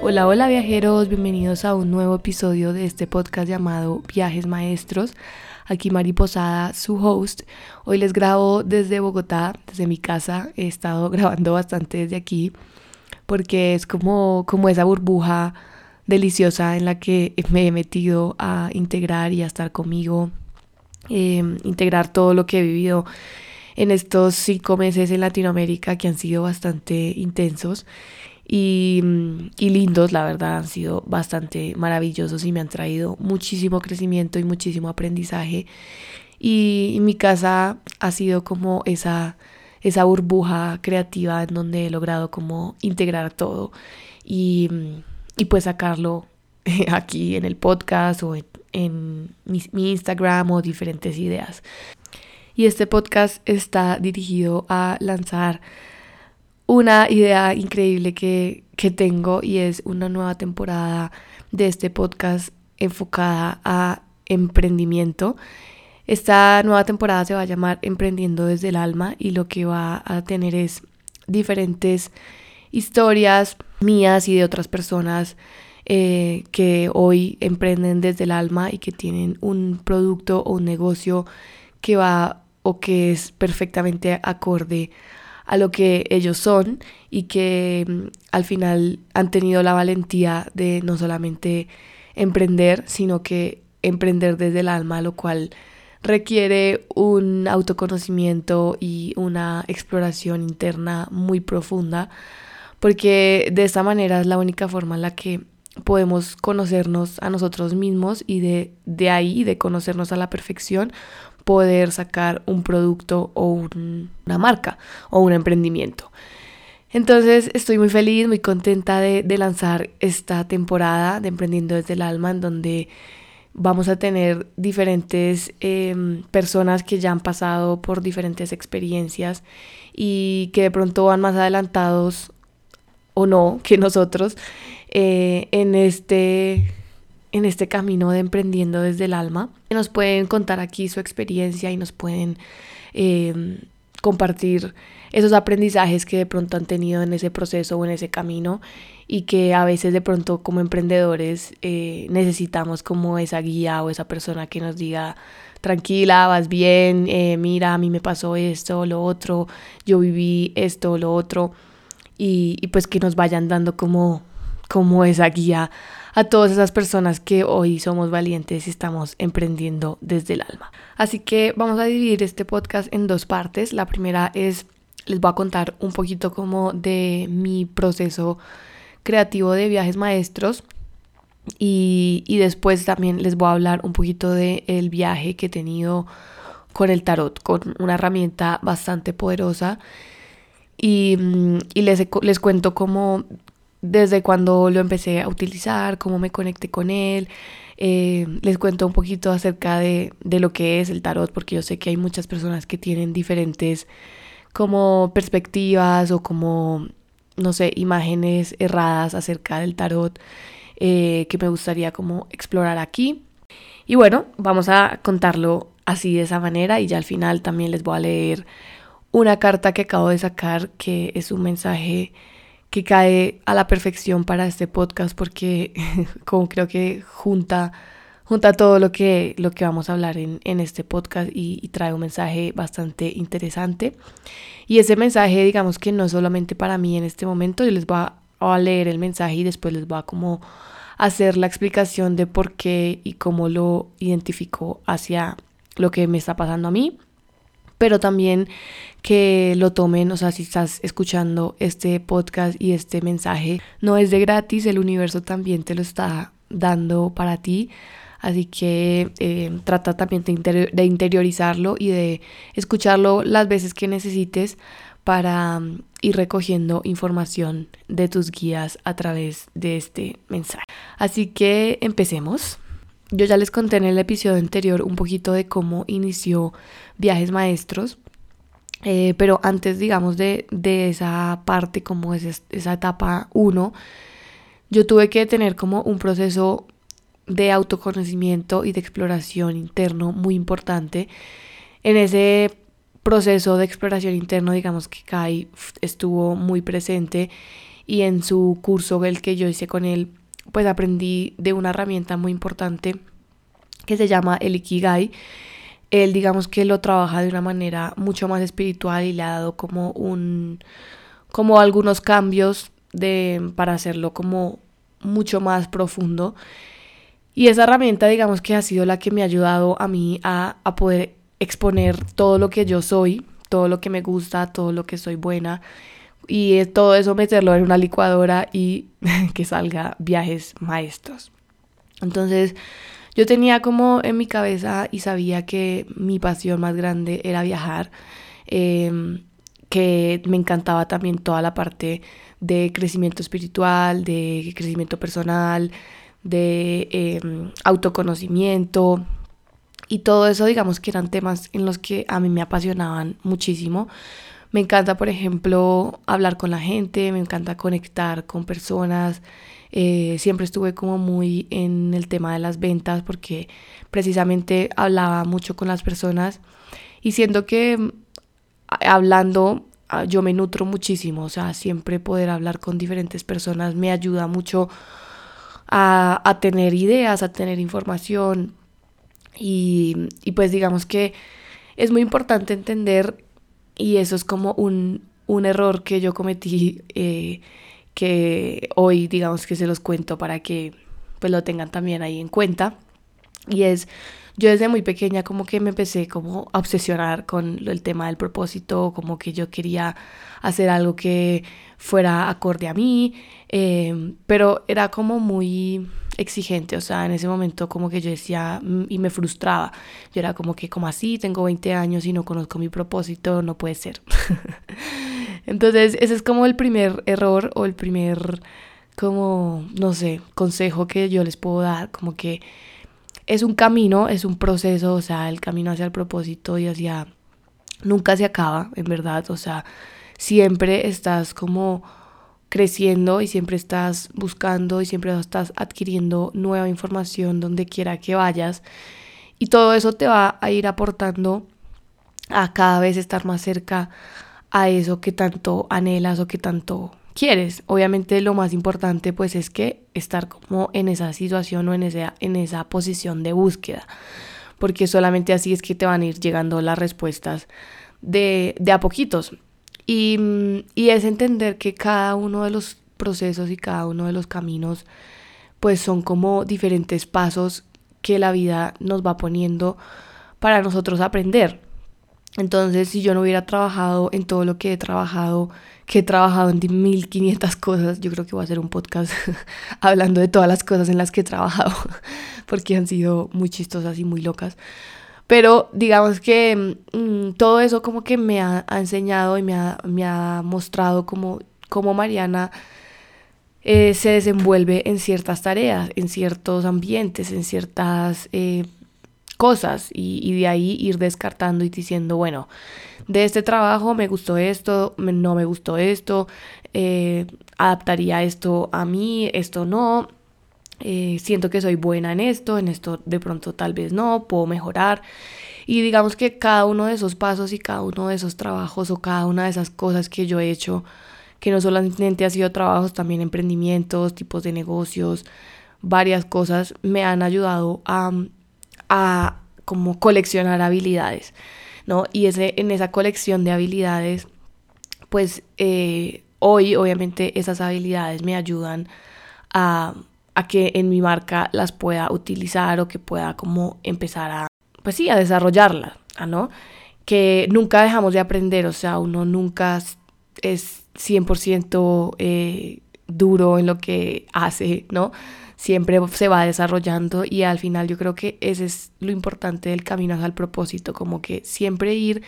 Hola, hola viajeros, bienvenidos a un nuevo episodio de este podcast llamado Viajes Maestros. Aquí Mari Posada, su host. Hoy les grabo desde Bogotá, desde mi casa. He estado grabando bastante desde aquí porque es como, como esa burbuja deliciosa en la que me he metido a integrar y a estar conmigo, em, integrar todo lo que he vivido en estos cinco meses en Latinoamérica que han sido bastante intensos y, y, lindos, la verdad, han sido bastante maravillosos y me han traído muchísimo crecimiento y muchísimo aprendizaje. Y, mi casa ha sido como esa, esa burbuja creativa en donde he logrado como integrar todo y, y pues sacarlo aquí en el podcast o en, mi Instagram o diferentes ideas. Y este podcast está dirigido a lanzar una idea increíble que, tengo y es una nueva temporada de este podcast enfocada a emprendimiento. Esta nueva temporada se va a llamar Emprendiendo desde el alma y lo que va a tener es diferentes historias mías y de otras personas eh, que hoy emprenden desde el alma y que tienen un producto o un negocio que va o que es perfectamente acorde a lo que ellos son y que mm, al final han tenido la valentía de no solamente emprender, sino que emprender desde el alma, lo cual requiere un autoconocimiento y una exploración interna muy profunda, porque de esta manera es la única forma en la que podemos conocernos a nosotros mismos y de, de ahí, de conocernos a la perfección, poder sacar un producto o una marca o un emprendimiento. Entonces estoy muy feliz, muy contenta de, lanzar esta temporada de Emprendiendo desde el Alma, en donde vamos a tener diferentes em, personas que ya han pasado por diferentes experiencias y que de pronto van más adelantados o no que nosotros eh, en este en este camino de emprendiendo desde el alma. Nos pueden contar aquí su experiencia y nos pueden eh, compartir esos aprendizajes que de pronto han tenido en ese proceso o en ese camino y que a veces de pronto como emprendedores eh, necesitamos como esa guía o esa persona que nos diga tranquila, vas bien, eh, mira, a mí me pasó esto, lo otro, yo viví esto, lo otro y, y pues que nos vayan dando como, como esa guía a todas esas personas que hoy somos valientes y estamos emprendiendo desde el alma. Así que vamos a dividir este podcast en dos partes. La primera es, les voy a contar un poquito como de mi proceso creativo de viajes maestros. Y, después también les voy a hablar un poquito del el viaje que he tenido con el tarot, con una herramienta bastante poderosa. Y, mm, y les, les cuento cómo desde cuando lo empecé a utilizar, cómo me conecté con él. Eh, les cuento un poquito acerca de, de, lo que es el tarot, porque yo sé que hay muchas personas que tienen diferentes como perspectivas o como, no sé, imágenes erradas acerca del tarot eh, que me gustaría como explorar aquí. Y bueno, vamos a contarlo así de esa manera y ya al final también les voy a leer una carta que acabo de sacar que es un mensaje que cae a la perfección para este podcast porque como creo que junta, junta todo lo que, lo que vamos a hablar en, este podcast y, trae un mensaje bastante interesante. Y ese mensaje, digamos que no es solamente para mí en este momento, yo les voy a, a leer el mensaje y después les voy a como hacer la explicación de por qué y cómo lo identifico hacia lo que me está pasando a mí pero también que lo tomen, o sea, si estás escuchando este podcast y este mensaje, no es de gratis, el universo también te lo está dando para ti. Así que eh, trata también de, de, interiorizarlo y de escucharlo las veces que necesites para mm, ir recogiendo información de tus guías a través de este mensaje. Así que empecemos. Yo ya les conté en el episodio anterior un poquito de cómo inició Viajes Maestros, eh, pero antes, digamos, de, esa parte, como es esa etapa 1, yo tuve que tener como un proceso de autoconocimiento y de exploración interno muy importante. En ese proceso de exploración interno, digamos que Kai estuvo muy presente y en su curso el que yo hice con él, pues aprendí de una herramienta muy importante que se llama el Ikigai. Él digamos que lo trabaja de una manera mucho más espiritual y le ha dado como un como algunos cambios de para hacerlo como mucho más profundo. Y esa herramienta digamos que ha sido la que me ha ayudado a mí a, a poder exponer todo lo que yo soy, todo lo que me gusta, todo lo que soy buena y todo eso meterlo en una licuadora y que salga viajes maestros. Entonces yo tenía como en mi cabeza y sabía que mi pasión más grande era viajar, em, que me encantaba también toda la parte de crecimiento espiritual, de crecimiento personal, de em, autoconocimiento, y todo eso, digamos que eran temas en los que a mí me apasionaban muchísimo. Me encanta, por ejemplo, hablar con la gente, me encanta conectar con personas. Eh, siempre estuve como muy en el tema de las ventas porque precisamente hablaba mucho con las personas y siento que mm, hablando ah, yo me nutro muchísimo, o sea, siempre poder hablar con diferentes personas me ayuda mucho a, a tener ideas, a tener información, y, pues digamos que es muy importante entender, y eso es como un, error que yo cometí, eh, que hoy digamos que se los cuento para que pues lo tengan también ahí en cuenta. Y es, yo desde muy pequeña como que me empecé como a obsesionar con el tema del propósito, como que yo quería hacer algo que fuera acorde a mí, eh, pero era como muy exigente, o sea, en ese momento como que yo decía mm, y me frustraba, yo era como que como así, tengo 20 años y no conozco mi propósito, no puede ser. Entonces, ese es como el primer error o el primer, como, no sé, consejo que yo les puedo dar, como que es un camino, es un proceso, o sea, el camino hacia el propósito y hacia... Nunca se acaba, en verdad, o sea, siempre estás como creciendo y siempre estás buscando y siempre estás adquiriendo nueva información donde quiera que vayas. Y todo eso te va a ir aportando a cada vez estar más cerca a eso que tanto anhelas o que tanto quieres. Obviamente lo más importante pues es que estar como en esa situación o en esa, en esa posición de búsqueda. Porque solamente así es que te van a ir llegando las respuestas de, de a poquitos. Y, es entender que cada uno de los procesos y cada uno de los caminos pues son como diferentes pasos que la vida nos va poniendo para nosotros aprender. Entonces, si yo no hubiera trabajado en todo lo que he trabajado, que he trabajado en 1500 cosas, yo creo que voy a hacer un podcast hablando de todas las cosas en las que he trabajado, porque han sido muy chistosas y muy locas. Pero digamos que mm, todo eso como que me ha, enseñado y me ha, mostrado como, Mariana eh, se desenvuelve en ciertas tareas, en ciertos ambientes, en ciertas eh, cosas. Y, de ahí ir descartando y diciendo, bueno, de este trabajo me gustó esto, no me gustó esto, eh, adaptaría esto a mí, esto no, eh, siento que soy buena en esto, en esto de pronto tal vez no, puedo mejorar. Y digamos que cada uno de esos pasos y cada uno de esos trabajos o cada una de esas cosas que yo he hecho, que no solamente ha sido trabajos, también emprendimientos, tipos de negocios, varias cosas, me han ayudado a, a como coleccionar habilidades, ¿no? Y ese, en esa colección de habilidades, pues eh, hoy obviamente esas habilidades me ayudan a a que en mi marca las pueda utilizar o que pueda como empezar a, pues sí, a desarrollarlas, ¿no? Que nunca dejamos de aprender, o sea, uno nunca es 100% eh, duro en lo que hace, ¿no? Siempre se va desarrollando y al final yo creo que ese es lo importante del camino hacia el propósito, como que siempre ir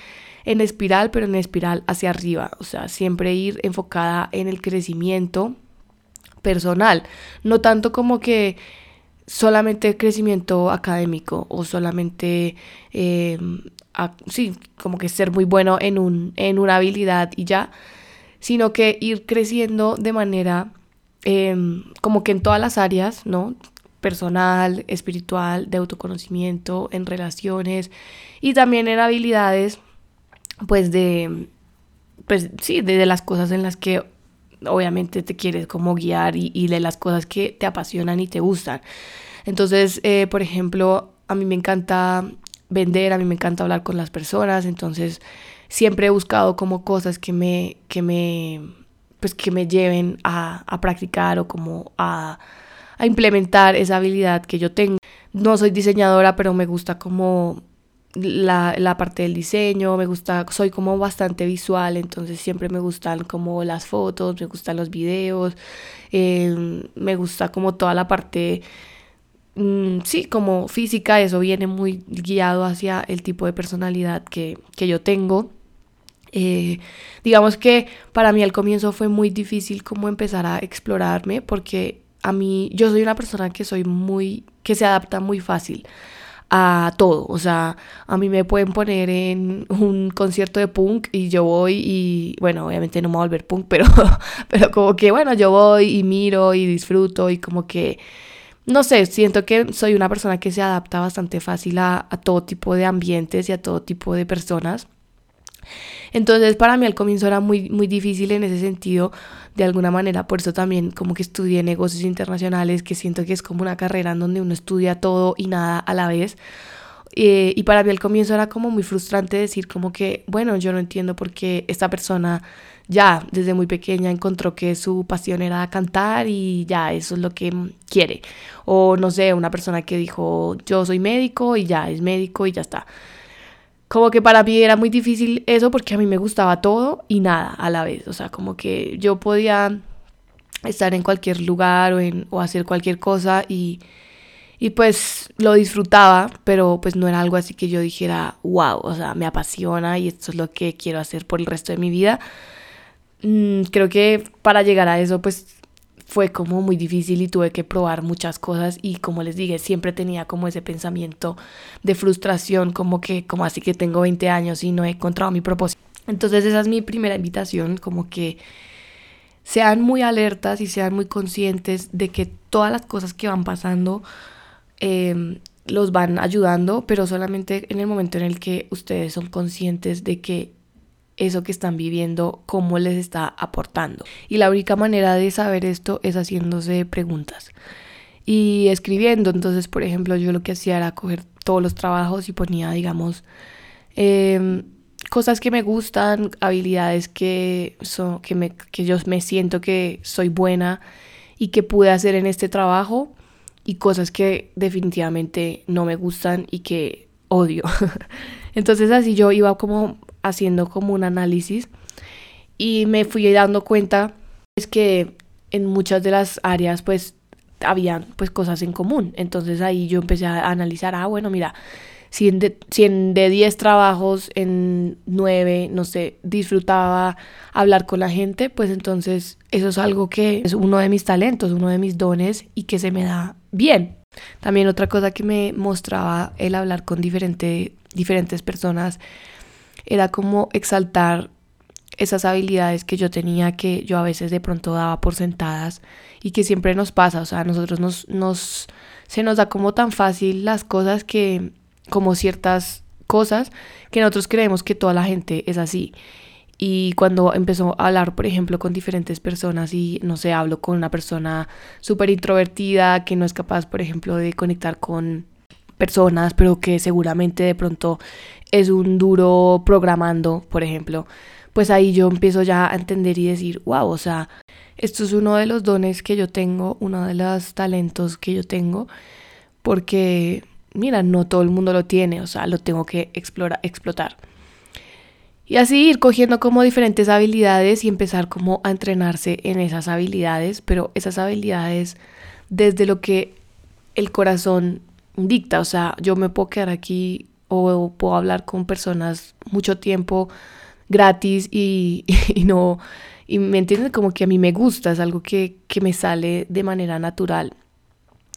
en espiral, pero en espiral hacia arriba, o sea, siempre ir enfocada en el crecimiento personal, no tanto como que solamente crecimiento académico o solamente, em, sí, como que ser muy bueno en, un, en una habilidad y ya, sino que ir creciendo de manera em, como que en todas las áreas, ¿no? Personal, espiritual, de autoconocimiento, en relaciones y también en habilidades, pues de, pues sí, de las cosas en las que obviamente te quieres como guiar y, de las cosas que te apasionan y te gustan. Entonces, eh, por ejemplo, a mí me encanta vender, a mí me encanta hablar con las personas, entonces siempre he buscado como cosas que me, que me, pues que me lleven a, a practicar o como a, a implementar esa habilidad que yo tengo. No soy diseñadora, pero me gusta como la, la, parte del diseño, me gusta, soy como bastante visual, entonces siempre me gustan como las fotos, me gustan los videos, em, me gusta como toda la parte, mm, sí, como física, eso viene muy guiado hacia el tipo de personalidad que, que yo tengo. Eh, digamos que para mí al comienzo fue muy difícil como empezar a explorarme porque a mí yo soy una persona que soy muy que se adapta muy fácil a todo. O sea, a mí me pueden poner en un concierto de punk y yo voy y, bueno, obviamente no me voy a volver punk, pero, pero como que, bueno, yo voy y miro y disfruto y como que, no sé, siento que soy una persona que se adapta bastante fácil a, a todo tipo de ambientes y a todo tipo de personas. Entonces para mí al comienzo era muy, muy difícil en ese sentido, de alguna manera, por eso también como que estudié negocios internacionales, que siento que es como una carrera en donde uno estudia todo y nada a la vez. Eh, y para mí al comienzo era como muy frustrante decir como que, bueno, yo no entiendo por qué esta persona ya desde muy pequeña encontró que su pasión era cantar y ya eso es lo que quiere. O no sé, una persona que dijo, yo soy médico y ya es médico y ya está como que para mí era muy difícil eso porque a mí me gustaba todo y nada a la vez. O sea, como que yo podía estar en cualquier lugar o, hacer cualquier cosa y, y pues lo disfrutaba, pero pues no era algo así que yo dijera, wow, o sea, me apasiona y esto es lo que quiero hacer por el resto de mi vida. Mm, creo que para llegar a eso pues fue como muy difícil y tuve que probar muchas cosas y como les dije, siempre tenía como ese pensamiento de frustración, como que, como así que tengo 20 años y no he encontrado mi propósito. Entonces esa es mi primera invitación, como que sean muy alertas y sean muy conscientes de que todas las cosas que van pasando em, los van ayudando, pero solamente en el momento en el que ustedes son conscientes de que eso que están viviendo, cómo les está aportando. Y la única manera de saber esto es haciéndose preguntas y escribiendo. Entonces, por ejemplo, yo lo que hacía era coger todos los trabajos y ponía, digamos, em, cosas que me gustan, habilidades que, son, que, me, que yo me siento que soy buena y que pude hacer en este trabajo y cosas que definitivamente no me gustan y que odio. Entonces así yo iba como haciendo como un análisis y me fui dando cuenta es que en muchas de las áreas pues habían pues cosas en común. Entonces ahí yo empecé a analizar, ah, bueno, mira, si, en de, si de 10 trabajos, en 9, no sé, disfrutaba hablar con la gente, pues entonces eso es algo que es uno de mis talentos, uno de mis dones y que se me da bien. También otra cosa que me mostraba el hablar con diferente, diferentes personas era como exaltar esas habilidades que yo tenía que yo a veces de pronto daba por sentadas y que siempre nos pasa, o sea, a nosotros nos, nos se nos da como tan fácil las cosas que como ciertas cosas que nosotros creemos que toda la gente es así. Y cuando empezó a hablar, por ejemplo, con diferentes personas y, no sé, hablo con una persona súper introvertida que no es capaz, por ejemplo, de conectar con personas, pero que seguramente de pronto es un duro programando, por ejemplo, pues ahí yo empiezo ya a entender y decir, wow, o sea, esto es uno de los dones que yo tengo, uno de los talentos que yo tengo, porque, mira, no todo el mundo lo tiene, o sea, lo tengo que explorar, explotar. Y así ir cogiendo como diferentes habilidades y empezar como a entrenarse en esas habilidades, pero esas habilidades desde lo que el corazón dicta, o sea, yo me puedo quedar aquí o puedo hablar con personas mucho tiempo gratis y, no, y me entienden como que a mí me gusta, es algo que, que me sale de manera natural.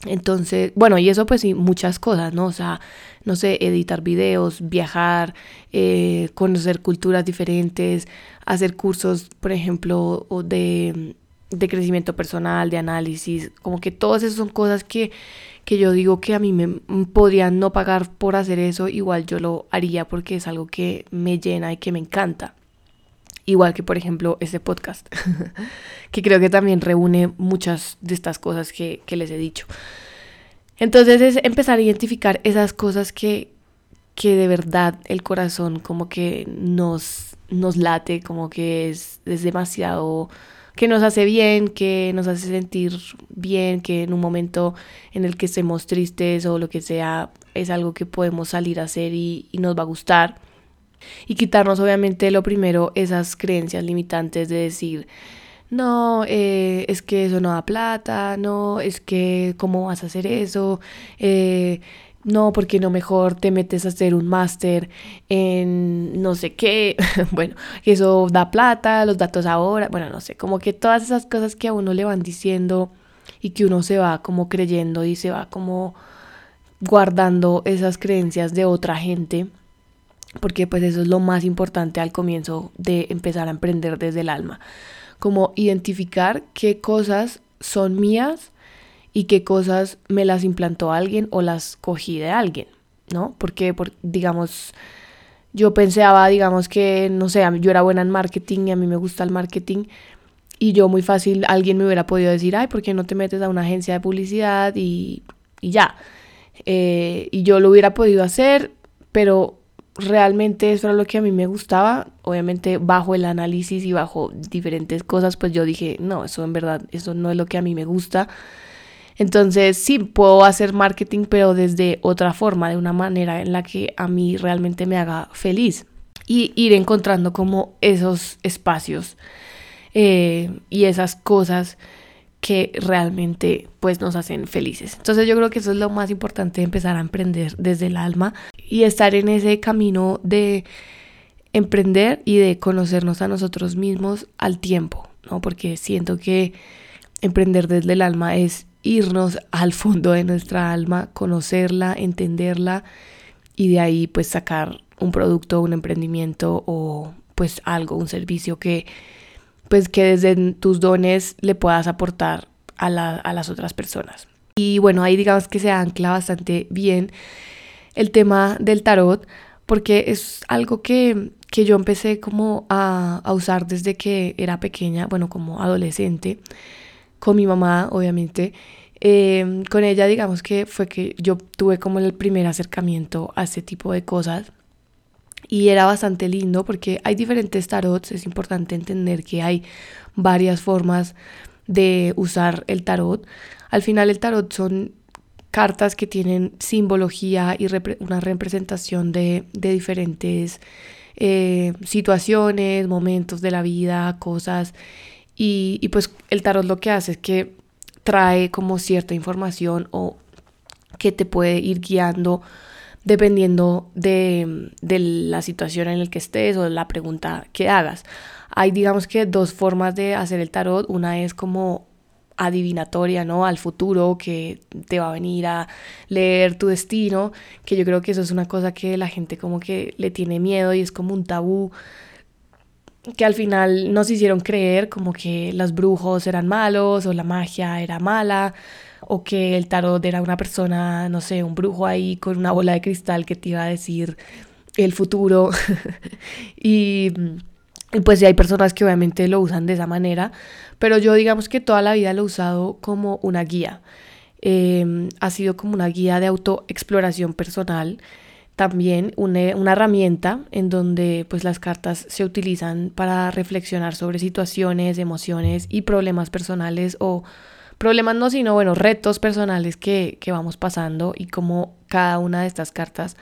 Entonces, bueno, y eso pues sí, muchas cosas, ¿no? O sea, no sé, editar videos, viajar, eh, conocer culturas diferentes, hacer cursos, por ejemplo, de, de crecimiento personal, de análisis, como que todas esas son cosas que que yo digo que a mí me podrían no pagar por hacer eso, igual yo lo haría porque es algo que me llena y que me encanta. Igual que por ejemplo este podcast, que creo que también reúne muchas de estas cosas que, que les he dicho. Entonces es empezar a identificar esas cosas que, que de verdad el corazón como que nos, nos late, como que es, es demasiado que nos hace bien, que nos hace sentir bien, que en un momento en el que estemos tristes o lo que sea, es algo que podemos salir a hacer y, nos va a gustar. Y quitarnos obviamente lo primero esas creencias limitantes de decir, no, eh, es que eso no da plata, no, es que cómo vas a hacer eso, eh, no, porque no mejor te metes a hacer un máster en no sé qué, bueno, eso da plata, los datos ahora, bueno, no sé, como que todas esas cosas que a uno le van diciendo y que uno se va como creyendo y se va como guardando esas creencias de otra gente, porque pues eso es lo más importante al comienzo de empezar a emprender desde el alma, como identificar qué cosas son mías y qué cosas me las implantó alguien o las cogí de alguien, ¿no? Porque, por, digamos, yo pensaba, digamos que, no sé, yo era buena en marketing y a mí me gusta el marketing y yo muy fácil, alguien me hubiera podido decir, ay, ¿por qué no te metes a una agencia de publicidad y, y ya? Eh, y yo lo hubiera podido hacer, pero realmente eso era lo que a mí me gustaba. Obviamente bajo el análisis y bajo diferentes cosas, pues yo dije, no, eso en verdad, eso no es lo que a mí me gusta. Entonces sí, puedo hacer marketing, pero desde otra forma, de una manera en la que a mí realmente me haga feliz. Y ir encontrando como esos espacios eh, y esas cosas que realmente pues nos hacen felices. Entonces yo creo que eso es lo más importante empezar a emprender desde el alma y estar en ese camino de emprender y de conocernos a nosotros mismos al tiempo, ¿no? Porque siento que emprender desde el alma es irnos al fondo de nuestra alma, conocerla, entenderla y de ahí pues sacar un producto, un emprendimiento o pues algo, un servicio que pues que desde tus dones le puedas aportar a, a las otras personas. Y bueno, ahí digamos que se ancla bastante bien el tema del tarot porque es algo que, que yo empecé como a, a usar desde que era pequeña, bueno, como adolescente con mi mamá, obviamente. Em, con ella, digamos que fue que yo tuve como el primer acercamiento a este tipo de cosas. Y era bastante lindo porque hay diferentes tarots. Es importante entender que hay varias formas de usar el tarot. Al final el tarot son cartas que tienen simbología y una representación de, de diferentes eh, situaciones, momentos de la vida, cosas. Y, pues el tarot lo que hace es que trae como cierta información o que te puede ir guiando dependiendo de, de, la situación en la que estés o la pregunta que hagas. Hay digamos que dos formas de hacer el tarot. Una es como adivinatoria, ¿no? Al futuro que te va a venir a leer tu destino, que yo creo que eso es una cosa que la gente como que le tiene miedo y es como un tabú que al final nos hicieron creer como que los brujos eran malos o la magia era mala o que el tarot era una persona, no sé, un brujo ahí con una bola de cristal que te iba a decir el futuro. y, pues sí hay personas que obviamente lo usan de esa manera, pero yo digamos que toda la vida lo he usado como una guía. Em, ha sido como una guía de autoexploración personal también una, herramienta en donde pues las cartas se utilizan para reflexionar sobre situaciones, emociones y problemas personales o problemas no, sino bueno, retos personales que, vamos pasando y como cada una de estas cartas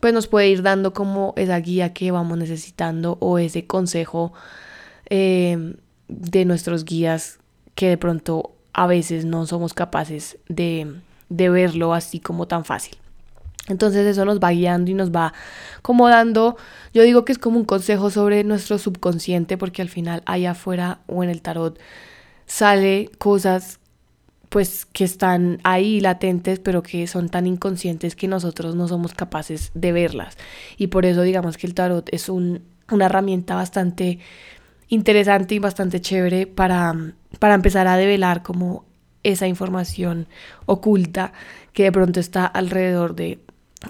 pues nos puede ir dando como esa guía que vamos necesitando o ese consejo eh, de nuestros guías que de pronto a veces no somos capaces de, de verlo así como tan fácil. Entonces eso nos va guiando y nos va como dando, yo digo que es como un consejo sobre nuestro subconsciente porque al final allá afuera o en el tarot sale cosas pues que están ahí latentes pero que son tan inconscientes que nosotros no somos capaces de verlas. Y por eso digamos que el tarot es un, una herramienta bastante interesante y bastante chévere para, para empezar a develar como esa información oculta que de pronto está alrededor de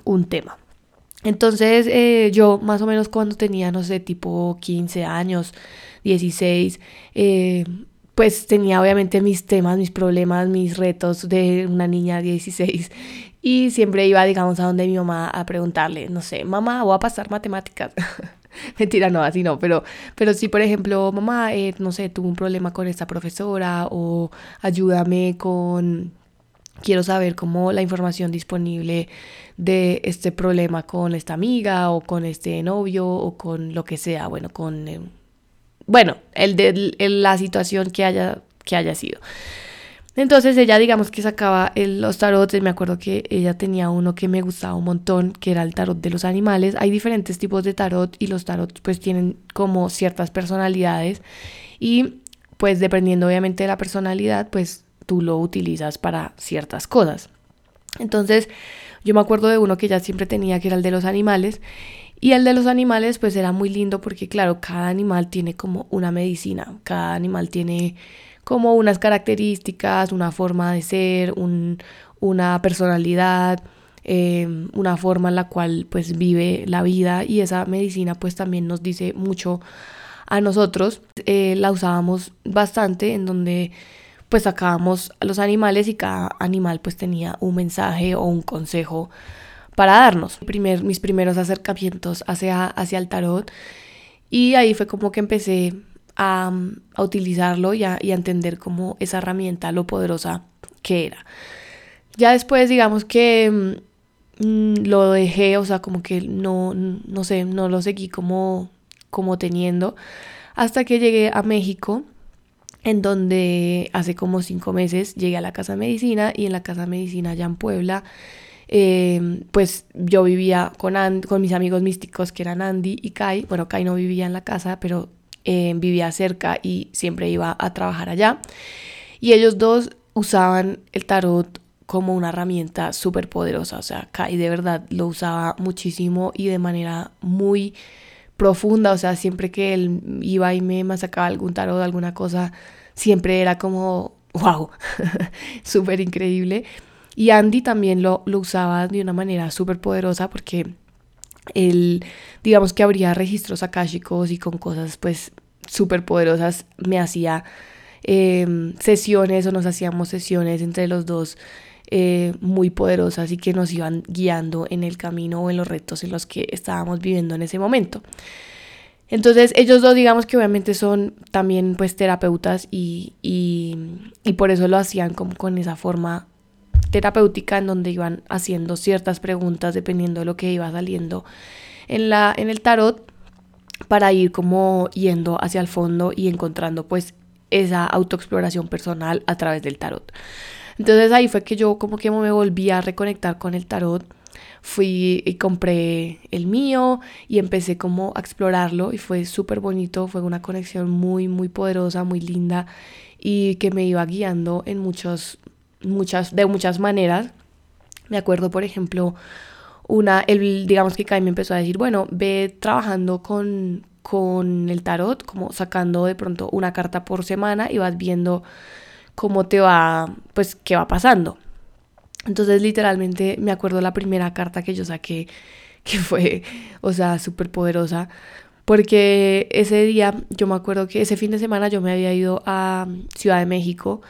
un tema. Entonces eh, yo más o menos cuando tenía, no sé, tipo 15 años, 16, eh, pues tenía obviamente mis temas, mis problemas, mis retos de una niña de 16 y siempre iba, digamos, a donde mi mamá a preguntarle, no sé, mamá, voy a pasar matemáticas. Mentira, no, así no, pero, pero sí, por ejemplo, mamá, eh, no sé, tuve un problema con esta profesora o ayúdame con, quiero saber cómo la información disponible de este problema con esta amiga o con este novio o con lo que sea, bueno, con, eh, bueno, el de la situación que haya, que haya sido. Entonces ella digamos que sacaba los tarots, me acuerdo que ella tenía uno que me gustaba un montón, que era el tarot de los animales. Hay diferentes tipos de tarot y los tarots pues tienen como ciertas personalidades y pues dependiendo obviamente de la personalidad pues tú lo utilizas para ciertas cosas. Entonces yo me acuerdo de uno que ella siempre tenía que era el de los animales y el de los animales pues era muy lindo porque claro, cada animal tiene como una medicina, cada animal tiene como unas características, una forma de ser, una personalidad, em, una forma en la cual pues vive la vida y esa medicina pues también nos dice mucho a nosotros. Eh, la usábamos bastante en donde pues sacábamos a los animales y cada animal pues tenía un mensaje o un consejo para darnos. Primer, mis primeros acercamientos hacia, hacia el tarot y ahí fue como que empecé a, utilizarlo y a, entender como esa herramienta, lo poderosa que era. Ya después, digamos que mm, lo dejé, o sea, como que no, no sé, no lo seguí como, como teniendo, hasta que llegué a México, en donde hace como cinco meses llegué a la Casa de Medicina y en la Casa de Medicina allá en Puebla, eh, pues yo vivía con, con mis amigos místicos que eran Andy y Kai. Bueno, Kai no vivía en la casa, pero eh, vivía cerca y siempre iba a trabajar allá. Y ellos dos usaban el tarot como una herramienta súper poderosa. O sea, Kai de verdad lo usaba muchísimo y de manera muy profunda. O sea, siempre que él iba y me sacaba algún tarot, alguna cosa, siempre era como, wow, súper increíble. Y Andy también lo, lo usaba de una manera súper poderosa porque él, digamos que habría registros akáshicos y con cosas pues súper poderosas, me hacía em, sesiones o nos hacíamos sesiones entre los dos eh, muy poderosas y que nos iban guiando en el camino o en los retos en los que estábamos viviendo en ese momento. Entonces ellos dos digamos que obviamente son también pues terapeutas y, y, y por eso lo hacían como con esa forma terapéutica en donde iban haciendo ciertas preguntas dependiendo de lo que iba saliendo en, la, en el tarot para ir como yendo hacia el fondo y encontrando pues esa autoexploración personal a través del tarot. Entonces ahí fue que yo como que me volví a reconectar con el tarot. Fui y compré el mío y empecé como a explorarlo y fue súper bonito, fue una conexión muy, muy poderosa, muy linda y que me iba guiando en muchos muchas, de muchas maneras. Me acuerdo, por ejemplo, una, el, digamos que Kai me empezó a decir, bueno, ve trabajando con, con el tarot, como sacando de pronto una carta por semana y vas viendo cómo te va, pues, qué va pasando. Entonces, literalmente, me acuerdo la primera carta que yo saqué, que fue, o sea, súper poderosa, porque ese día, yo me acuerdo que ese fin de semana yo me había ido a Ciudad de México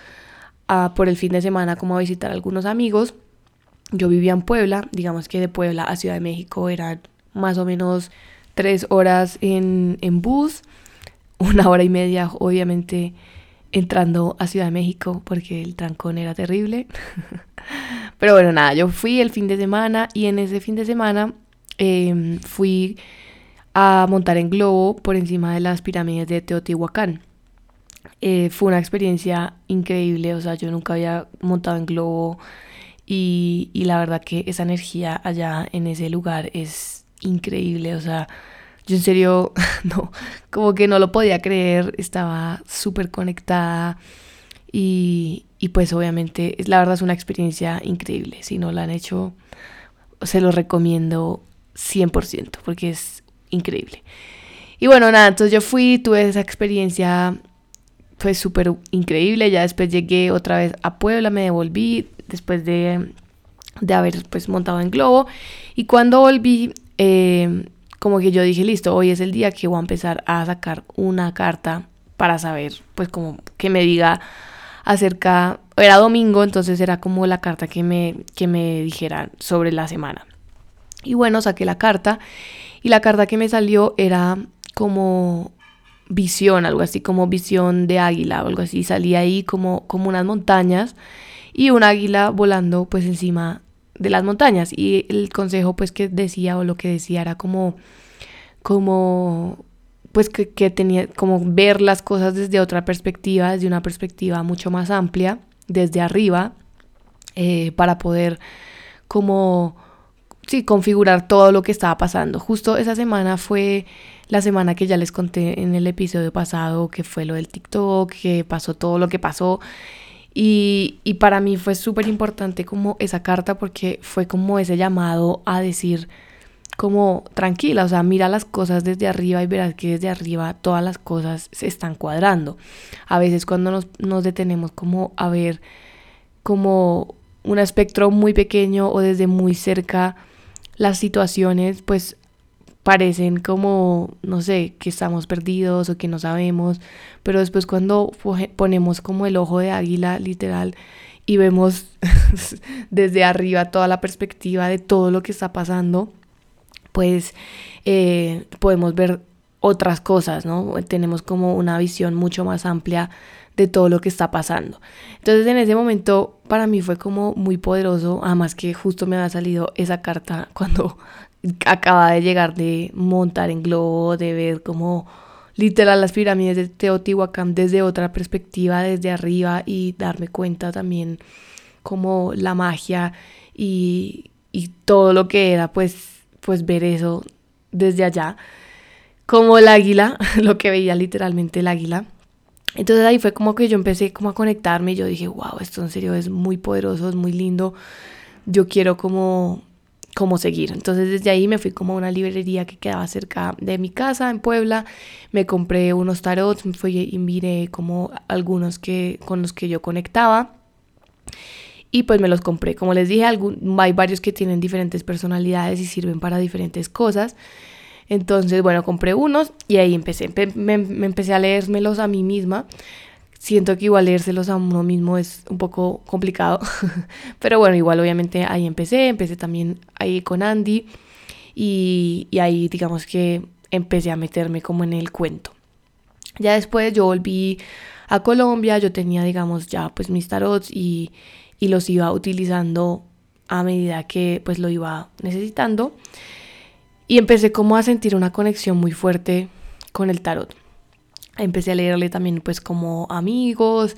por el fin de semana como a visitar a algunos amigos. Yo vivía en Puebla, digamos que de Puebla a Ciudad de México eran más o menos tres horas en, en bus, una hora y media obviamente entrando a Ciudad de México porque el trancón era terrible. Pero bueno, nada, yo fui el fin de semana y en ese fin de semana em, fui a montar en globo por encima de las pirámides de Teotihuacán. Eh, fue una experiencia increíble, o sea, yo nunca había montado en globo y, y la verdad que esa energía allá en ese lugar es increíble, o sea, yo en serio, no, como que no lo podía creer, estaba súper conectada y, y pues obviamente la verdad es una experiencia increíble, si no la han hecho, se lo recomiendo 100% porque es increíble. Y bueno, nada, entonces yo fui, tuve esa experiencia fue súper increíble. Ya después llegué otra vez a Puebla, me devolví después de, de haber pues montado en globo. Y cuando volví, eh, como que yo dije, listo, hoy es el día que voy a empezar a sacar una carta para saber, pues como que me diga acerca, era domingo, entonces era como la carta que me, que me dijera sobre la semana. Y bueno, saqué la carta y la carta que me salió era como visión, algo así como visión de águila o algo así. Salía ahí como, como unas montañas y un águila volando pues encima de las montañas. Y el consejo pues que decía o lo que decía era como, como pues que, tenía como ver las cosas desde otra perspectiva, desde una perspectiva mucho más amplia, desde arriba, eh, para poder como, sí, configurar todo lo que estaba pasando. Justo esa semana fue la semana que ya les conté en el episodio pasado, que fue lo del TikTok, que pasó todo lo que pasó. Y, y para mí fue súper importante como esa carta porque fue como ese llamado a decir como tranquila, o sea, mira las cosas desde arriba y verás que desde arriba todas las cosas se están cuadrando. A veces cuando nos, nos detenemos como a ver como un espectro muy pequeño o desde muy cerca las situaciones, pues parecen como, no sé, que estamos perdidos o que no sabemos, pero después cuando ponemos como el ojo de águila literal y vemos desde arriba toda la perspectiva de todo lo que está pasando, pues eh, podemos ver otras cosas, ¿no? Tenemos como una visión mucho más amplia de todo lo que está pasando. Entonces en ese momento para mí fue como muy poderoso, además que justo me había salido esa carta cuando acaba de llegar de montar en globo, de ver como literal las pirámides de Teotihuacán desde otra perspectiva, desde arriba y darme cuenta también como la magia y, y todo lo que era pues, pues ver eso desde allá, como el águila, lo que veía literalmente el águila. Entonces ahí fue como que yo empecé como a conectarme y yo dije, wow, esto en serio es muy poderoso, es muy lindo. Yo quiero como cómo seguir. Entonces desde ahí me fui como a una librería que quedaba cerca de mi casa en Puebla, me compré unos tarots, me fui y miré como algunos que, con los que yo conectaba y pues me los compré. Como les dije, algún, hay varios que tienen diferentes personalidades y sirven para diferentes cosas. Entonces, bueno, compré unos y ahí empecé. Me, me empecé a leérmelos a mí misma siento que igual leérselos a uno mismo es un poco complicado. Pero bueno, igual obviamente ahí empecé, empecé también ahí con Andy y, ahí digamos que empecé a meterme como en el cuento. Ya después yo volví a Colombia, yo tenía digamos ya pues mis tarots y, y los iba utilizando a medida que pues lo iba necesitando y empecé como a sentir una conexión muy fuerte con el tarot empecé a leerle también pues como amigos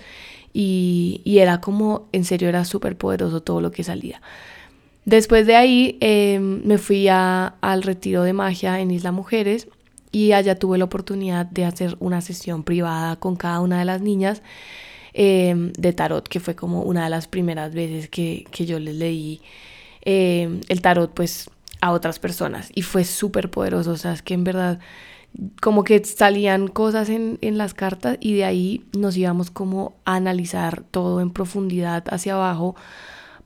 y, era como, en serio era súper poderoso todo lo que salía. Después de ahí em, me fui al retiro de magia en Isla Mujeres y allá tuve la oportunidad de hacer una sesión privada con cada una de las niñas em, de tarot, que fue como una de las primeras veces que, que yo les leí em, el tarot pues a otras personas y fue súper poderoso, o sea, es que en verdad como que salían cosas en, las cartas y de ahí nos íbamos como a analizar todo en profundidad hacia abajo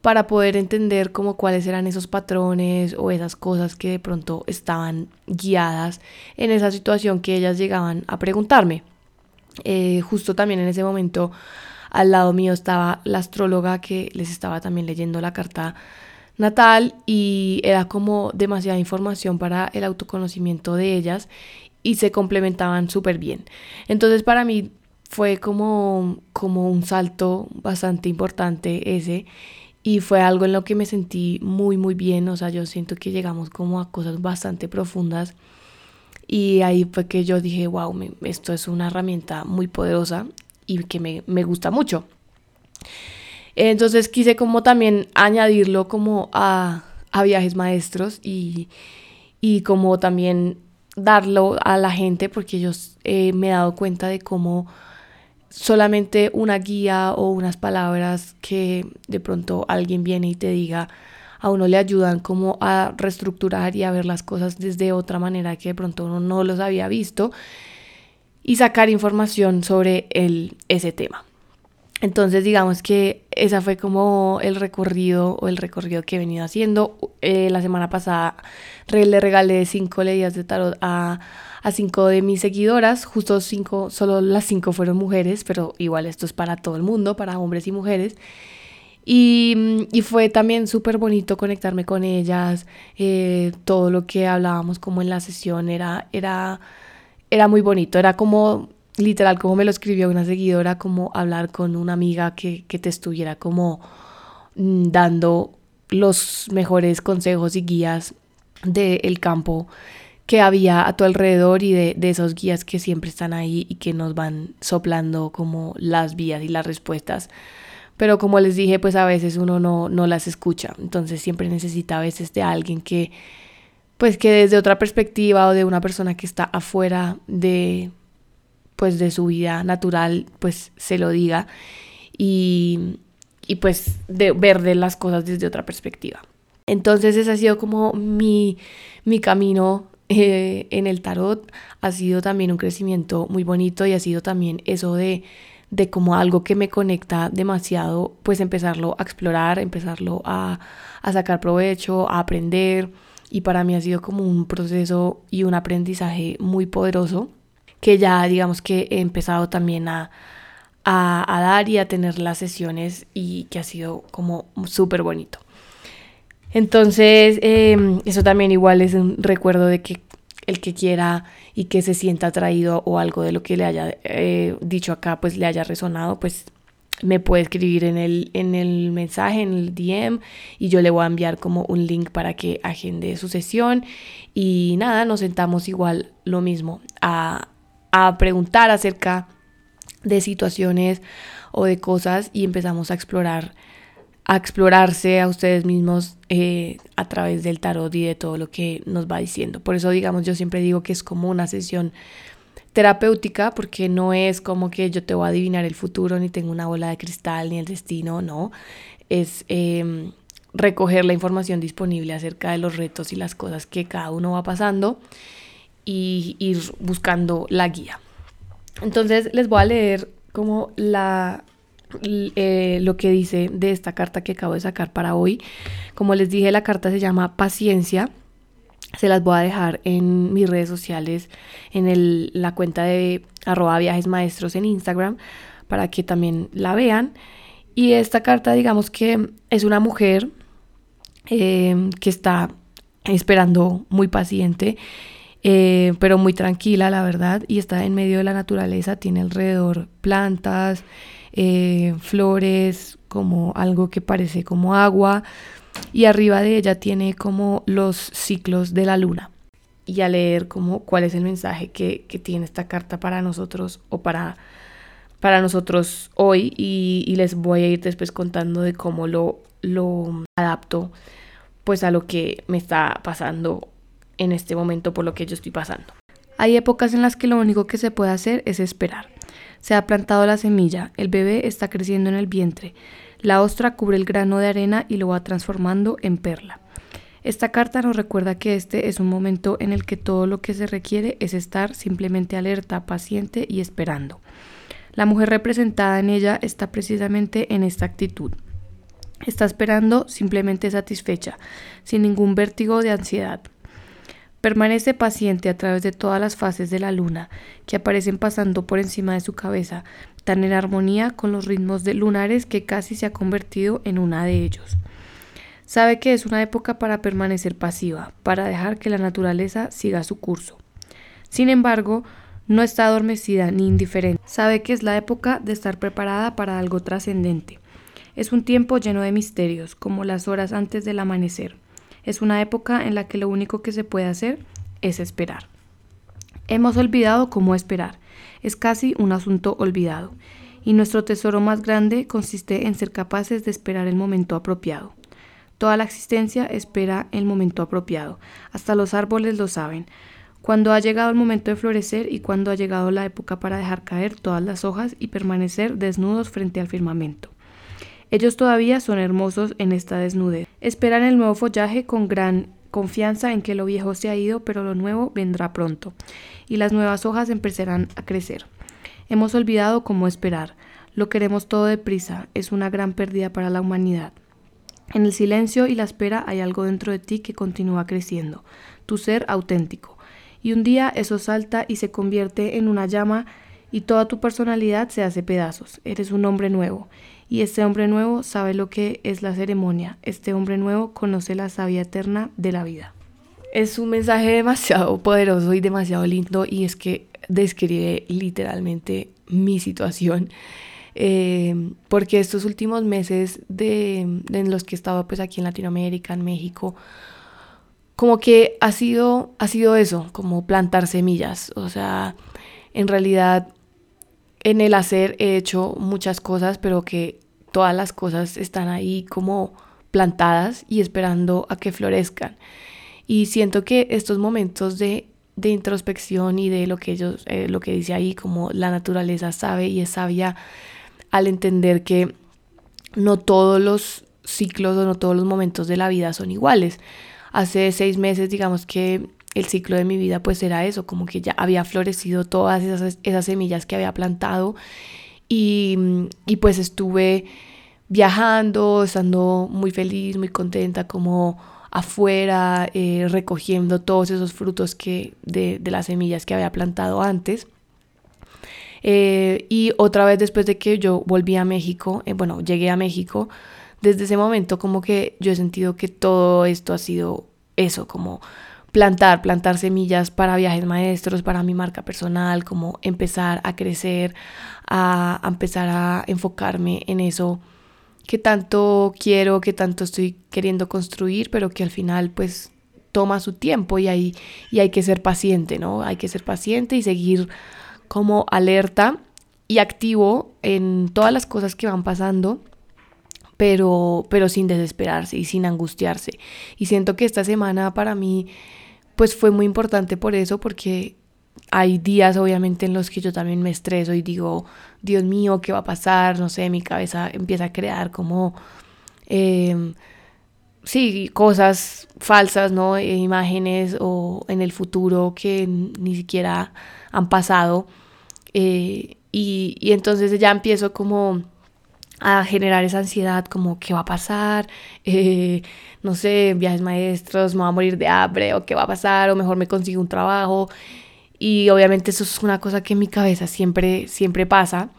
para poder entender como cuáles eran esos patrones o esas cosas que de pronto estaban guiadas en esa situación que ellas llegaban a preguntarme. Eh, justo también en ese momento al lado mío estaba la astróloga que les estaba también leyendo la carta natal y era como demasiada información para el autoconocimiento de ellas y se complementaban súper bien. Entonces para mí fue como, como un salto bastante importante ese y fue algo en lo que me sentí muy muy bien, o sea, yo siento que llegamos como a cosas bastante profundas y ahí fue que yo dije, wow, esto es una herramienta muy poderosa y que me, me gusta mucho. Entonces quise como también añadirlo como a, a viajes maestros y, y como también darlo a la gente porque yo eh, me he dado cuenta de cómo solamente una guía o unas palabras que de pronto alguien viene y te diga a uno le ayudan como a reestructurar y a ver las cosas desde otra manera que de pronto uno no los había visto y sacar información sobre el, ese tema. Entonces digamos que esa fue como el recorrido o el recorrido que he venido haciendo. Eh, la semana pasada le regalé cinco leyes de tarot a, a cinco de mis seguidoras. Justo cinco, solo las cinco fueron mujeres, pero igual esto es para todo el mundo, para hombres y mujeres. Y, y fue también súper bonito conectarme con ellas. Eh, todo lo que hablábamos como en la sesión era, era, era muy bonito. Era como literal, como me lo escribió una seguidora, como hablar con una amiga que, te estuviera como mm, dando los mejores consejos y guías del campo que había a tu alrededor y de, esos guías que siempre están ahí y que nos van soplando como las vías y las respuestas. Pero como les dije, pues a veces uno no, no las escucha. Entonces siempre necesita a veces de alguien que, pues que desde otra perspectiva o de una persona que está afuera de, pues de su vida natural pues se lo diga y, y pues de ver de las cosas desde otra perspectiva. Entonces ese ha sido como mi, mi camino eh, en el tarot, ha sido también un crecimiento muy bonito y ha sido también eso de, de como algo que me conecta demasiado, pues empezarlo a explorar, empezarlo a, a sacar provecho, a aprender. Y para mí ha sido como un proceso y un aprendizaje muy poderoso que ya digamos que he empezado también a, a, dar y a tener las sesiones y que ha sido como súper bonito. Entonces, em, eso también igual es un recuerdo de que el que quiera y que se sienta atraído o algo de lo que le haya eh, dicho acá, pues le haya resonado, pues me puede escribir en el, en el mensaje, en el DM, y yo le voy a enviar como un link para que agende su sesión. Y nada, nos sentamos igual lo mismo a, a preguntar acerca de situaciones o de cosas y empezamos a explorar, a explorarse a ustedes mismos eh, a través del tarot y de todo lo que nos va diciendo. Por eso, digamos, yo siempre digo que es como una sesión terapéutica porque no es como que yo te voy a adivinar el futuro, ni tengo una bola de cristal, ni el destino, no. Es em, recoger la información disponible acerca de los retos y las cosas que cada uno va pasando y ir buscando la guía. Entonces les voy a leer como la, eh, lo que dice de esta carta que acabo de sacar para hoy. Como les dije, la carta se llama Paciencia. Se las voy a dejar en mis redes sociales, en el, la cuenta de arroba viajes maestros en Instagram, para que también la vean. Y esta carta, digamos que es una mujer eh, que está esperando muy paciente eh, pero muy tranquila, la verdad, y está en medio de la naturaleza, tiene alrededor plantas, eh, flores, como algo que parece como agua, y arriba de ella tiene como los ciclos de la luna. Y a leer como cuál es el mensaje que, tiene esta carta para nosotros o para, para nosotros hoy, y, les voy a ir después contando de cómo lo, lo adapto pues a lo que me está pasando en este momento por lo que yo estoy pasando. Hay épocas en las que lo único que se puede hacer es esperar. Se ha plantado la semilla, el bebé está creciendo en el vientre, la ostra cubre el grano de arena y lo va transformando en perla. Esta carta nos recuerda que este es un momento en el que todo lo que se requiere es estar simplemente alerta, paciente y esperando. La mujer representada en ella está precisamente en esta actitud. Está esperando simplemente satisfecha, sin ningún vértigo de ansiedad. Permanece paciente a través de todas las fases de la luna que aparecen pasando por encima de su cabeza, tan en armonía con los ritmos lunares que casi se ha convertido en una de ellos. Sabe que es una época para permanecer pasiva, para dejar que la naturaleza siga su curso. Sin embargo, no está adormecida ni indiferente. Sabe que es la época de estar preparada para algo trascendente. Es un tiempo lleno de misterios, como las horas antes del amanecer. Es una época en la que lo único que se puede hacer es esperar. Hemos olvidado cómo esperar. Es casi un asunto olvidado. Y nuestro tesoro más grande consiste en ser capaces de esperar el momento apropiado. Toda la existencia espera el momento apropiado. Hasta los árboles lo saben. Cuando ha llegado el momento de florecer y cuando ha llegado la época para dejar caer todas las hojas y permanecer desnudos frente al firmamento. Ellos todavía son hermosos en esta desnudez. Esperan el nuevo follaje con gran confianza en que lo viejo se ha ido, pero lo nuevo vendrá pronto, y las nuevas hojas empezarán a crecer. Hemos olvidado cómo esperar. Lo queremos todo deprisa, es una gran pérdida para la humanidad. En el silencio y la espera hay algo dentro de ti que continúa creciendo, tu ser auténtico. Y un día eso salta y se convierte en una llama y toda tu personalidad se hace pedazos. Eres un hombre nuevo. Y este hombre nuevo sabe lo que es la ceremonia. Este hombre nuevo conoce la sabia eterna de la vida. Es un mensaje demasiado poderoso y demasiado lindo y es que describe literalmente mi situación. Eh, porque estos últimos meses de, en los que he estado pues aquí en Latinoamérica, en México, como que ha sido, ha sido eso, como plantar semillas. O sea, en realidad en el hacer he hecho muchas cosas, pero que todas las cosas están ahí como plantadas y esperando a que florezcan. Y siento que estos momentos de, introspección y de lo que ellos, eh, lo que dice ahí, como la naturaleza sabe y es sabia al entender que no todos los ciclos o no todos los momentos de la vida son iguales. Hace seis meses, digamos que el ciclo de mi vida pues era eso, como que ya había florecido todas esas, esas semillas que había plantado y, y, pues estuve viajando, estando muy feliz, muy contenta como afuera, eh, recogiendo todos esos frutos que, de, de, las semillas que había plantado antes. Eh, y otra vez después de que yo volví a México, eh, bueno, llegué a México, desde ese momento como que yo he sentido que todo esto ha sido eso, como plantar, plantar semillas para viajes maestros, para mi marca personal, como empezar a crecer, a, empezar a enfocarme en eso que tanto quiero, que tanto estoy queriendo construir, pero que al final pues toma su tiempo y hay, y hay que ser paciente, ¿no? Hay que ser paciente y seguir como alerta y activo en todas las cosas que van pasando, pero, pero sin desesperarse y sin angustiarse. Y siento que esta semana para mí pues fue muy importante por eso, porque hay días obviamente en los que yo también me estreso y digo, Dios mío, ¿qué va a pasar? No sé, mi cabeza empieza a crear como, eh, sí, cosas falsas, ¿no? E imágenes o en el futuro que ni siquiera han pasado. Eh, y entonces ya empiezo como a generar esa ansiedad como qué va a pasar, eh, no sé, viajes maestros, me va a morir de hambre o qué va a pasar o mejor me consigo un trabajo. Y obviamente eso es una cosa que en mi cabeza siempre, siempre pasa.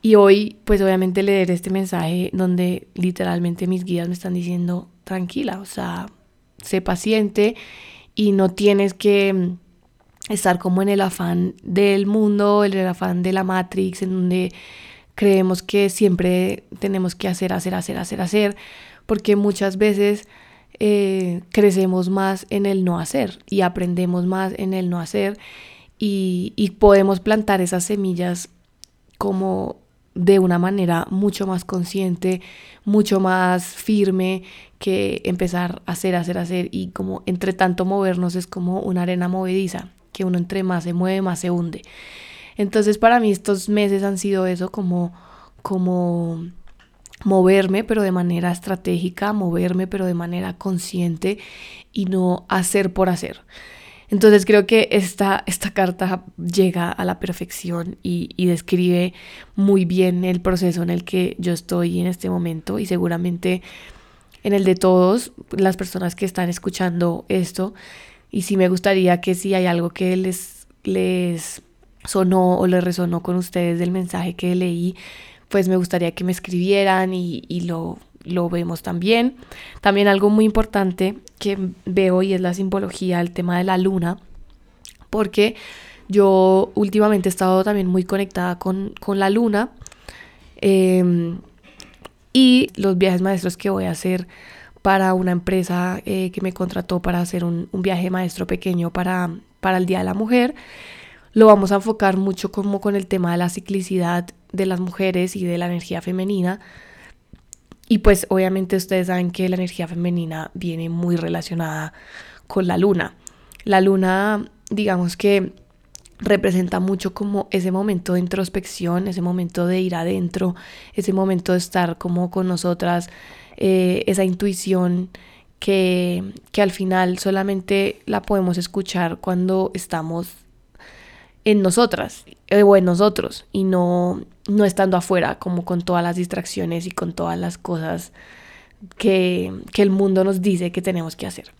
Y hoy, pues obviamente leer este mensaje donde literalmente mis guías me están diciendo, tranquila, o sea, sé paciente y no tienes que mm, estar como en el afán del mundo, en el afán de la Matrix, en donde creemos que siempre tenemos que hacer, hacer, hacer, hacer, hacer, porque muchas veces eh, crecemos más en el no hacer y aprendemos más en el no hacer y, y podemos plantar esas semillas como de una manera mucho más consciente, mucho más firme que empezar a hacer, hacer, hacer y como entre tanto movernos es como una arena movediza, que uno entre más se mueve, más se hunde. Entonces para mí estos meses han sido eso como, como moverme pero de manera estratégica, moverme pero de manera consciente y no hacer por hacer. Entonces creo que esta, esta carta llega a la perfección y, describe muy bien el proceso en el que yo estoy en este momento y seguramente en el de todos las personas que están escuchando esto. Y sí me gustaría que si hay algo que les, les sonó o le resonó con ustedes del mensaje que leí, pues me gustaría que me escribieran y, lo, lo vemos también. También algo muy importante que veo y es la simbología, el tema de la luna, porque yo últimamente he estado también muy conectada con, la luna em, y los viajes maestros que voy a hacer para una empresa eh, que me contrató para hacer un, un viaje maestro pequeño para, para el Día de la Mujer lo vamos a enfocar mucho como con el tema de la ciclicidad de las mujeres y de la energía femenina. Y pues obviamente ustedes saben que la energía femenina viene muy relacionada con la luna. La luna, digamos que representa mucho como ese momento de introspección, ese momento de ir adentro, ese momento de estar como con nosotras, eh, esa intuición que, que al final solamente la podemos escuchar cuando estamos en nosotras. eh, o en nosotros y no, no estando afuera como con todas las distracciones y con todas las cosas que, que el mundo nos dice que tenemos que hacer.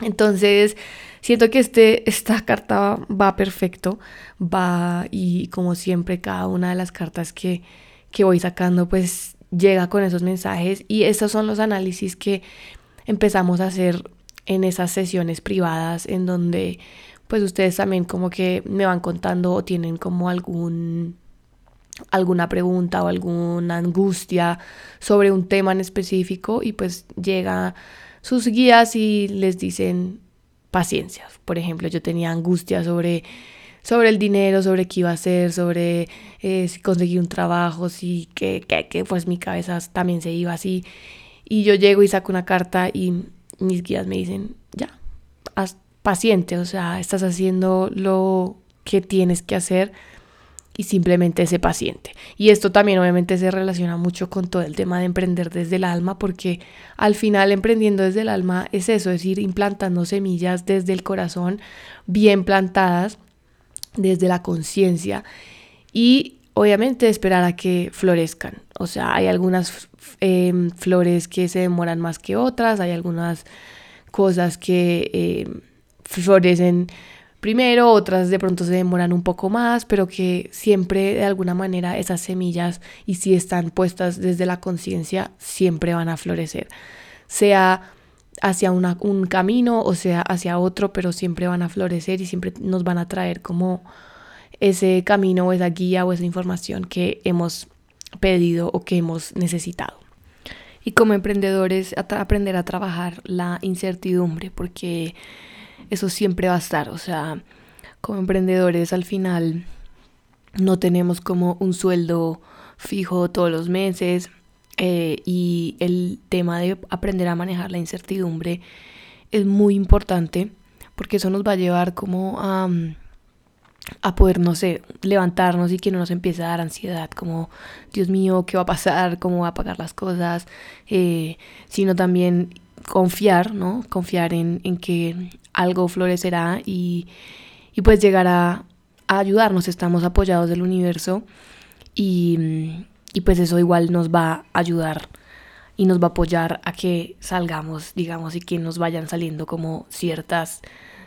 Entonces, siento que este, esta carta va perfecto, va y como siempre cada una de las cartas que, que voy sacando pues llega con esos mensajes y estos son los análisis que empezamos a hacer en esas sesiones privadas en donde pues ustedes también como que me van contando o tienen como algún alguna pregunta o alguna angustia sobre un tema en específico y pues llega sus guías y les dicen paciencia. Por ejemplo, yo tenía angustia sobre, sobre el dinero, sobre qué iba a hacer, sobre eh, si conseguí un trabajo, si que, que, pues mi cabeza también se iba así. Y yo llego y saco una carta y mis guías me dicen, ya, haz paciente, o sea, estás haciendo lo que tienes que hacer y simplemente ese paciente. Y esto también obviamente se relaciona mucho con todo el tema de emprender desde el alma, porque al final emprendiendo desde el alma es eso, es ir implantando semillas desde el corazón, bien plantadas, desde la conciencia y obviamente esperar a que florezcan. O sea, hay algunas em, flores que se demoran más que otras, hay algunas cosas que em, florecen primero, otras de pronto se demoran un poco más, pero que siempre de alguna manera esas semillas, y si están puestas desde la conciencia, siempre van a florecer. Sea hacia un camino o sea hacia otro, pero siempre van a florecer y siempre nos van a traer como ese camino o esa guía o esa información que hemos pedido o que hemos necesitado. Y como emprendedores, aprender a trabajar la incertidumbre, porque eso siempre va a estar. O sea, como emprendedores al final no tenemos como un sueldo fijo todos los meses eh, y el tema de aprender a manejar la incertidumbre es muy importante porque eso nos va a llevar como a, a poder, no sé, levantarnos y que no nos empiece a dar ansiedad, como, Dios mío, ¿qué va a pasar? ¿Cómo va a pagar las cosas? Eh, sino también confiar, ¿no? Confiar en, en que algo florecerá y, y pues llegará a ayudarnos. Estamos apoyados del universo y, y pues eso igual nos va a ayudar y nos va a apoyar a que salgamos, digamos, y que nos vayan saliendo como ciertas,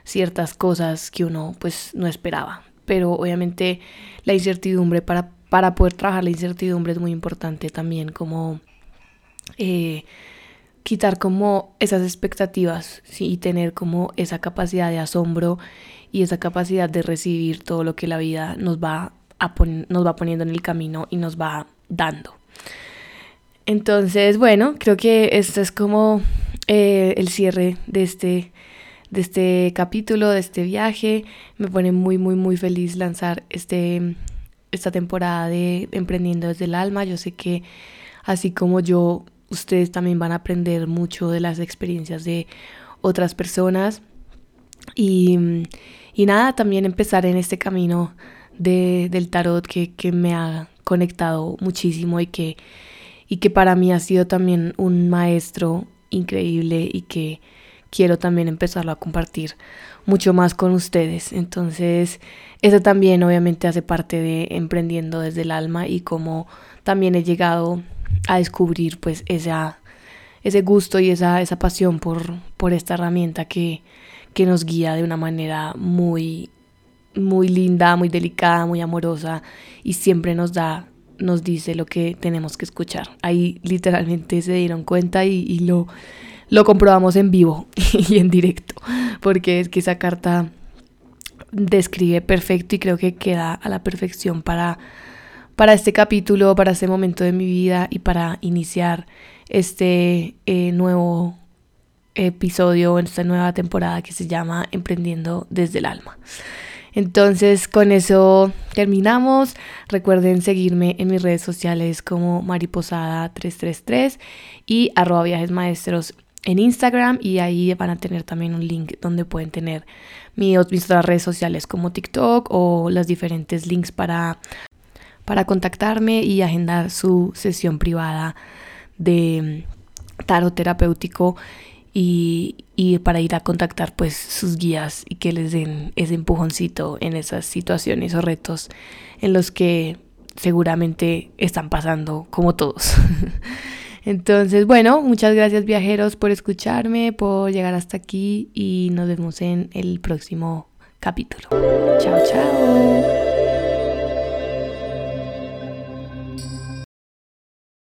ciertas cosas que uno pues no esperaba. Pero obviamente la incertidumbre, para, para poder trabajar la incertidumbre es muy importante también como eh, quitar como esas expectativas y tener como esa capacidad de asombro y esa capacidad de recibir todo lo que la vida nos va, a nos va poniendo en el camino y nos va dando. Entonces, bueno, creo que esto es como eh, el cierre de este, de este capítulo, de este viaje. Me pone muy, muy, muy feliz lanzar este, esta temporada de Emprendiendo desde el Alma. Yo sé que así como yo ustedes también van a aprender mucho de las experiencias de otras personas. Y, nada, también empezar en este camino de, del tarot que, me ha conectado muchísimo y que, y que para mí ha sido también un maestro increíble y que quiero también empezarlo a compartir mucho más con ustedes. Entonces, eso también obviamente hace parte de emprendiendo desde el alma y como también he llegado a descubrir pues esa, ese gusto y esa, esa pasión por, por esta herramienta que, que nos guía de una manera muy, muy linda, muy delicada, muy amorosa y siempre nos da, nos dice lo que tenemos que escuchar. Ahí literalmente se dieron cuenta y, y lo, lo comprobamos en vivo y en directo, porque es que esa carta describe perfecto y creo que queda a la perfección para para este capítulo, para este momento de mi vida y para iniciar este eh, nuevo episodio esta nueva temporada que se llama Emprendiendo desde el alma. Entonces con eso terminamos. Recuerden seguirme en mis redes sociales como mariposada333 y arroba viajes maestros en Instagram y ahí van a tener también un link donde pueden tener mis otras redes sociales como TikTok o los diferentes links para para contactarme y agendar su sesión privada de mm, tarot terapéutico y, y para ir a contactar pues sus guías y que les den ese empujoncito en esas situaciones o retos en los que seguramente están pasando como todos. Entonces, bueno, muchas gracias viajeros por escucharme, por llegar hasta aquí y nos vemos en el próximo capítulo. Chao, chao.